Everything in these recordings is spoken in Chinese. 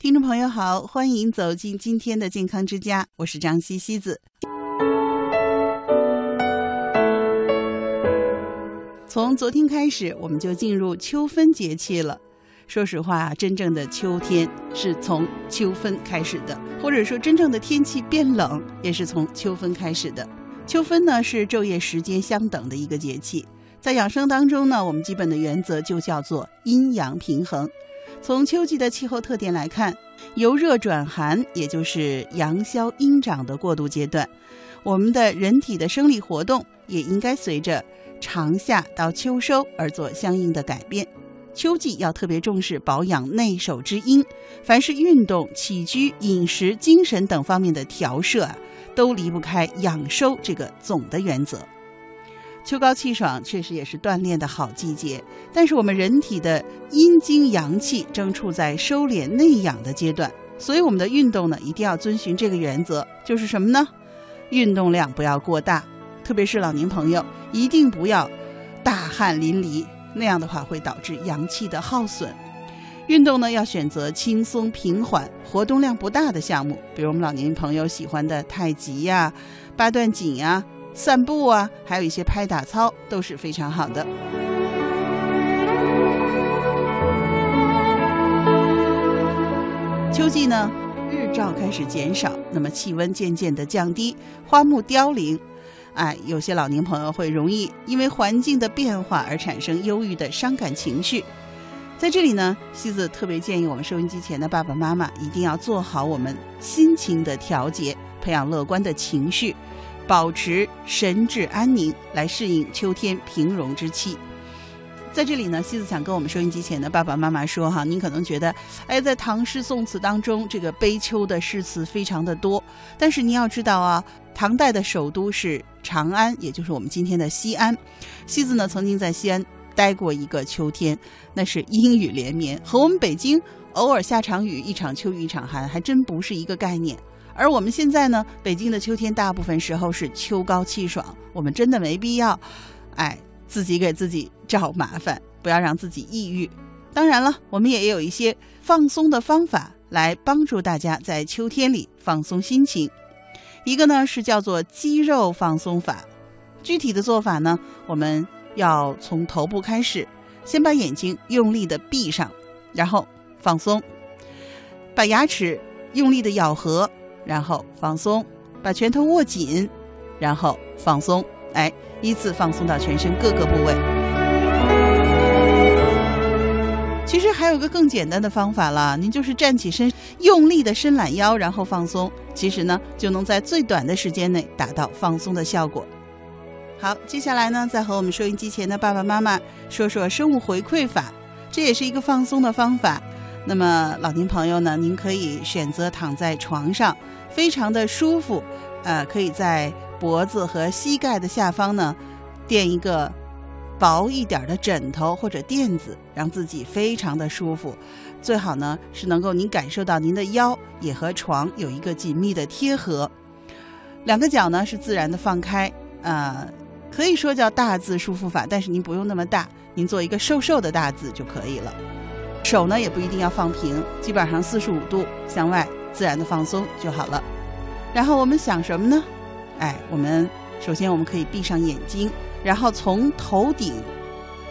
听众朋友好，欢迎走进今天的健康之家，我是张西西子。从昨天开始，我们就进入秋分节气了。说实话，真正的秋天是从秋分开始的，或者说真正的天气变冷也是从秋分开始的。秋分呢是昼夜时间相等的一个节气，在养生当中呢，我们基本的原则就叫做阴阳平衡。从秋季的气候特点来看，由热转寒，也就是阳消阴长的过渡阶段，我们的人体的生理活动也应该随着长夏到秋收而做相应的改变。秋季要特别重视保养内守之阴，凡是运动、起居、饮食、精神等方面的调摄啊，都离不开养收这个总的原则。秋高气爽确实也是锻炼的好季节，但是我们人体的阴经阳气正处在收敛内养的阶段，所以我们的运动呢一定要遵循这个原则，就是什么呢？运动量不要过大，特别是老年朋友，一定不要大汗淋漓，那样的话会导致阳气的耗损。运动呢要选择轻松平缓、活动量不大的项目，比如我们老年朋友喜欢的太极呀、八段锦呀。散步啊，还有一些拍打操都是非常好的。秋季呢，日照开始减少，那么气温渐渐的降低，花木凋零，哎，有些老年朋友会容易因为环境的变化而产生忧郁的伤感情绪。在这里呢，西子特别建议我们收音机前的爸爸妈妈一定要做好我们心情的调节，培养乐观的情绪。保持神志安宁，来适应秋天平容之气。在这里呢，西子想跟我们收音机前的爸爸妈妈说哈，您可能觉得，哎，在唐诗宋词当中，这个悲秋的诗词非常的多。但是您要知道啊，唐代的首都是长安，也就是我们今天的西安。西子呢，曾经在西安待过一个秋天，那是阴雨连绵，和我们北京偶尔下场雨，一场秋雨一场寒，还真不是一个概念。而我们现在呢，北京的秋天大部分时候是秋高气爽，我们真的没必要，哎，自己给自己找麻烦，不要让自己抑郁。当然了，我们也有一些放松的方法来帮助大家在秋天里放松心情。一个呢是叫做肌肉放松法，具体的做法呢，我们要从头部开始，先把眼睛用力的闭上，然后放松，把牙齿用力的咬合。然后放松，把拳头握紧，然后放松，哎，依次放松到全身各个部位。其实还有个更简单的方法了，您就是站起身，用力的伸懒腰，然后放松。其实呢，就能在最短的时间内达到放松的效果。好，接下来呢，再和我们收音机前的爸爸妈妈说说生物回馈法，这也是一个放松的方法。那么老年朋友呢，您可以选择躺在床上，非常的舒服，呃，可以在脖子和膝盖的下方呢垫一个薄一点的枕头或者垫子，让自己非常的舒服。最好呢是能够您感受到您的腰也和床有一个紧密的贴合，两个脚呢是自然的放开，呃，可以说叫大字舒服法，但是您不用那么大，您做一个瘦瘦的大字就可以了。手呢也不一定要放平，基本上四十五度向外，自然的放松就好了。然后我们想什么呢？哎，我们首先我们可以闭上眼睛，然后从头顶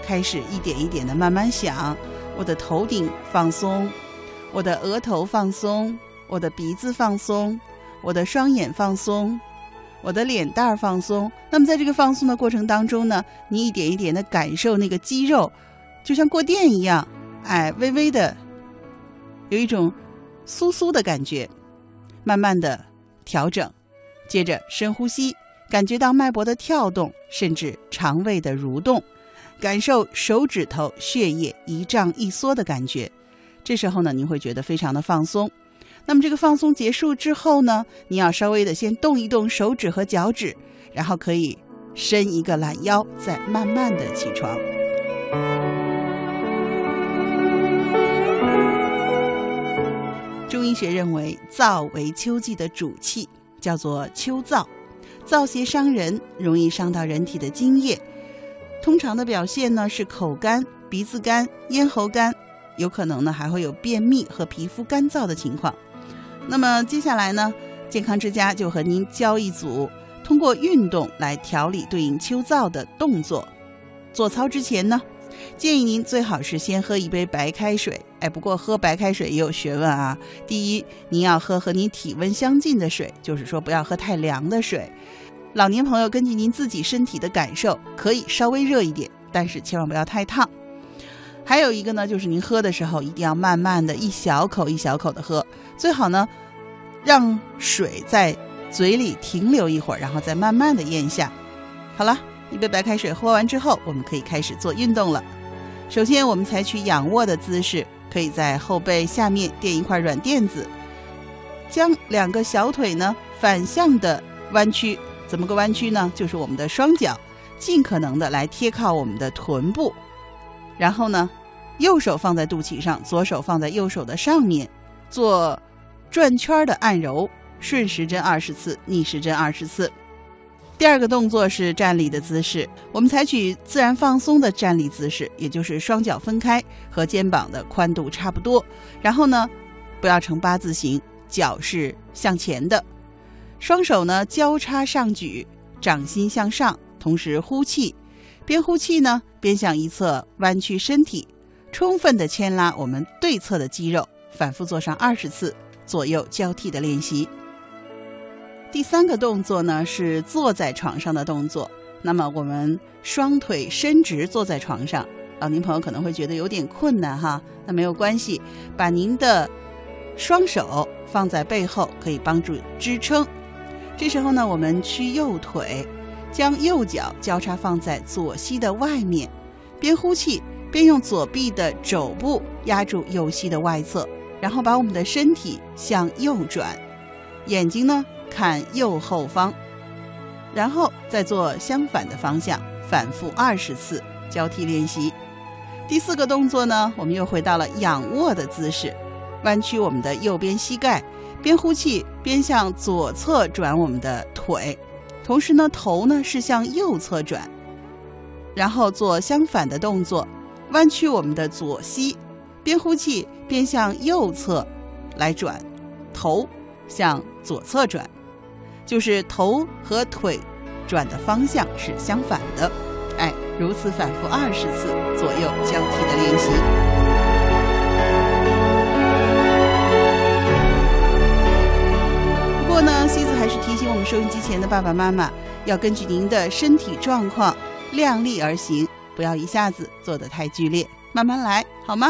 开始一点一点的慢慢想，我的头顶放松，我的额头放松，我的鼻子放松，我的双眼放松，我的脸蛋儿放松。那么在这个放松的过程当中呢，你一点一点的感受那个肌肉，就像过电一样。哎，微微的，有一种酥酥的感觉，慢慢的调整，接着深呼吸，感觉到脉搏的跳动，甚至肠胃的蠕动，感受手指头血液一胀一缩的感觉。这时候呢，您会觉得非常的放松。那么这个放松结束之后呢，你要稍微的先动一动手指和脚趾，然后可以伸一个懒腰，再慢慢的起床。医学认为，燥为秋季的主气，叫做秋燥。燥邪伤人，容易伤到人体的津液。通常的表现呢是口干、鼻子干、咽喉干，有可能呢还会有便秘和皮肤干燥的情况。那么接下来呢，健康之家就和您教一组通过运动来调理对应秋燥的动作。做操之前呢，建议您最好是先喝一杯白开水。哎，不过喝白开水也有学问啊。第一，您要喝和您体温相近的水，就是说不要喝太凉的水。老年朋友根据您自己身体的感受，可以稍微热一点，但是千万不要太烫。还有一个呢，就是您喝的时候一定要慢慢的一小口一小口的喝，最好呢，让水在嘴里停留一会儿，然后再慢慢的咽下。好了，一杯白开水喝完之后，我们可以开始做运动了。首先，我们采取仰卧的姿势，可以在后背下面垫一块软垫子，将两个小腿呢反向的弯曲。怎么个弯曲呢？就是我们的双脚尽可能的来贴靠我们的臀部，然后呢。右手放在肚脐上，左手放在右手的上面，做转圈的按揉，顺时针二十次，逆时针二十次。第二个动作是站立的姿势，我们采取自然放松的站立姿势，也就是双脚分开，和肩膀的宽度差不多。然后呢，不要呈八字形，脚是向前的，双手呢交叉上举，掌心向上，同时呼气，边呼气呢边向一侧弯曲身体。充分的牵拉我们对侧的肌肉，反复做上二十次左右交替的练习。第三个动作呢是坐在床上的动作。那么我们双腿伸直坐在床上，老年朋友可能会觉得有点困难哈，那没有关系，把您的双手放在背后，可以帮助支撑。这时候呢，我们屈右腿，将右脚交叉放在左膝的外面，边呼气。边用左臂的肘部压住右膝的外侧，然后把我们的身体向右转，眼睛呢看右后方，然后再做相反的方向，反复二十次交替练习。第四个动作呢，我们又回到了仰卧的姿势，弯曲我们的右边膝盖，边呼气边向左侧转我们的腿，同时呢头呢是向右侧转，然后做相反的动作。弯曲我们的左膝，边呼气边向右侧来转，头向左侧转，就是头和腿转的方向是相反的。哎，如此反复二十次左右交替的练习。不过呢，西子还是提醒我们收音机前的爸爸妈妈，要根据您的身体状况量力而行。不要一下子做的太剧烈，慢慢来，好吗？